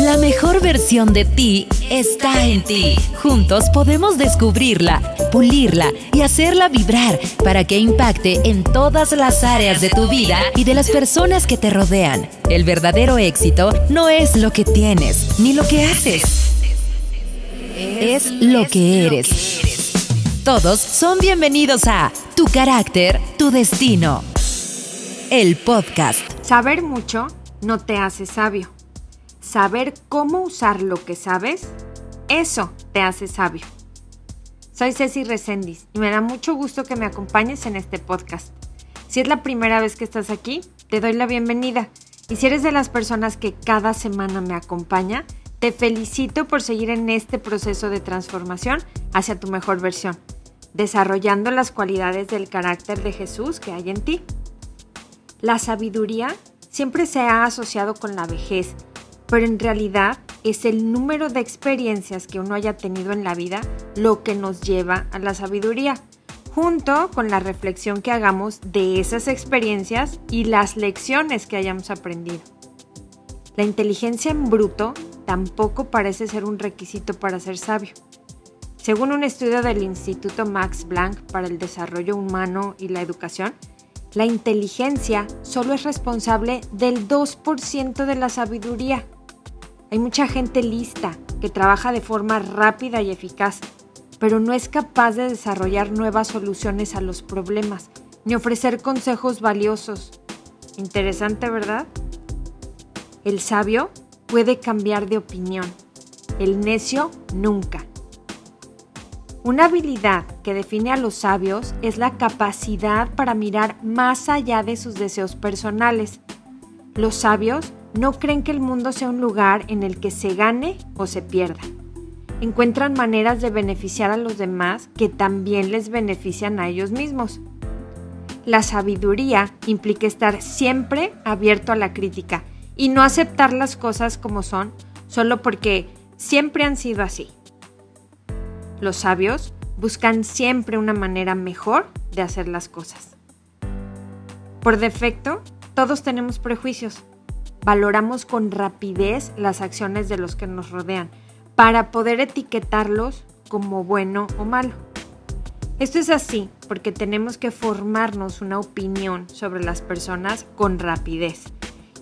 La mejor versión de ti está en ti. Juntos podemos descubrirla, pulirla y hacerla vibrar para que impacte en todas las áreas de tu vida y de las personas que te rodean. El verdadero éxito no es lo que tienes ni lo que haces. Es lo que eres. Todos son bienvenidos a Tu carácter, tu destino. El podcast. Saber mucho no te hace sabio saber cómo usar lo que sabes, eso te hace sabio. Soy Ceci Resendiz y me da mucho gusto que me acompañes en este podcast. Si es la primera vez que estás aquí, te doy la bienvenida. Y si eres de las personas que cada semana me acompaña, te felicito por seguir en este proceso de transformación hacia tu mejor versión, desarrollando las cualidades del carácter de Jesús que hay en ti. La sabiduría siempre se ha asociado con la vejez pero en realidad es el número de experiencias que uno haya tenido en la vida lo que nos lleva a la sabiduría, junto con la reflexión que hagamos de esas experiencias y las lecciones que hayamos aprendido. La inteligencia en bruto tampoco parece ser un requisito para ser sabio. Según un estudio del Instituto Max Planck para el Desarrollo Humano y la Educación, la inteligencia solo es responsable del 2% de la sabiduría. Hay mucha gente lista que trabaja de forma rápida y eficaz, pero no es capaz de desarrollar nuevas soluciones a los problemas, ni ofrecer consejos valiosos. Interesante, ¿verdad? El sabio puede cambiar de opinión, el necio nunca. Una habilidad que define a los sabios es la capacidad para mirar más allá de sus deseos personales. Los sabios no creen que el mundo sea un lugar en el que se gane o se pierda. Encuentran maneras de beneficiar a los demás que también les benefician a ellos mismos. La sabiduría implica estar siempre abierto a la crítica y no aceptar las cosas como son solo porque siempre han sido así. Los sabios buscan siempre una manera mejor de hacer las cosas. Por defecto, todos tenemos prejuicios valoramos con rapidez las acciones de los que nos rodean para poder etiquetarlos como bueno o malo. Esto es así porque tenemos que formarnos una opinión sobre las personas con rapidez.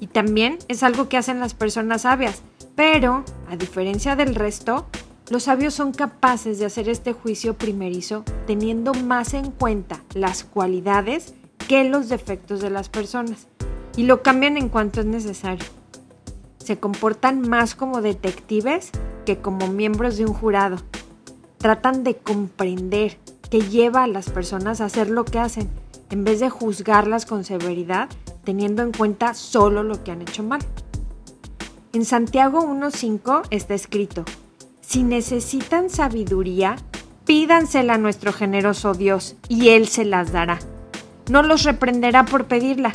Y también es algo que hacen las personas sabias, pero a diferencia del resto, los sabios son capaces de hacer este juicio primerizo teniendo más en cuenta las cualidades que los defectos de las personas y lo cambian en cuanto es necesario. Se comportan más como detectives que como miembros de un jurado. Tratan de comprender qué lleva a las personas a hacer lo que hacen, en vez de juzgarlas con severidad, teniendo en cuenta solo lo que han hecho mal. En Santiago 1.5 está escrito, si necesitan sabiduría, pídansela a nuestro generoso Dios y Él se las dará. No los reprenderá por pedirla,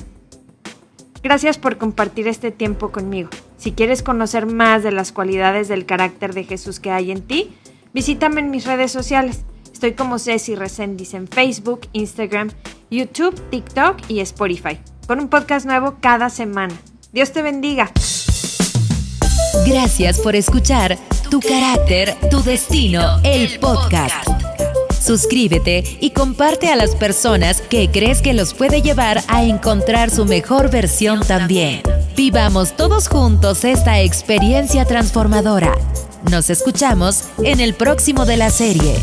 Gracias por compartir este tiempo conmigo. Si quieres conocer más de las cualidades del carácter de Jesús que hay en ti, visítame en mis redes sociales. Estoy como Ceci Resendiz en Facebook, Instagram, YouTube, TikTok y Spotify, con un podcast nuevo cada semana. Dios te bendiga. Gracias por escuchar Tu carácter, tu destino, el podcast suscríbete y comparte a las personas que crees que los puede llevar a encontrar su mejor versión también. Vivamos todos juntos esta experiencia transformadora. Nos escuchamos en el próximo de la serie.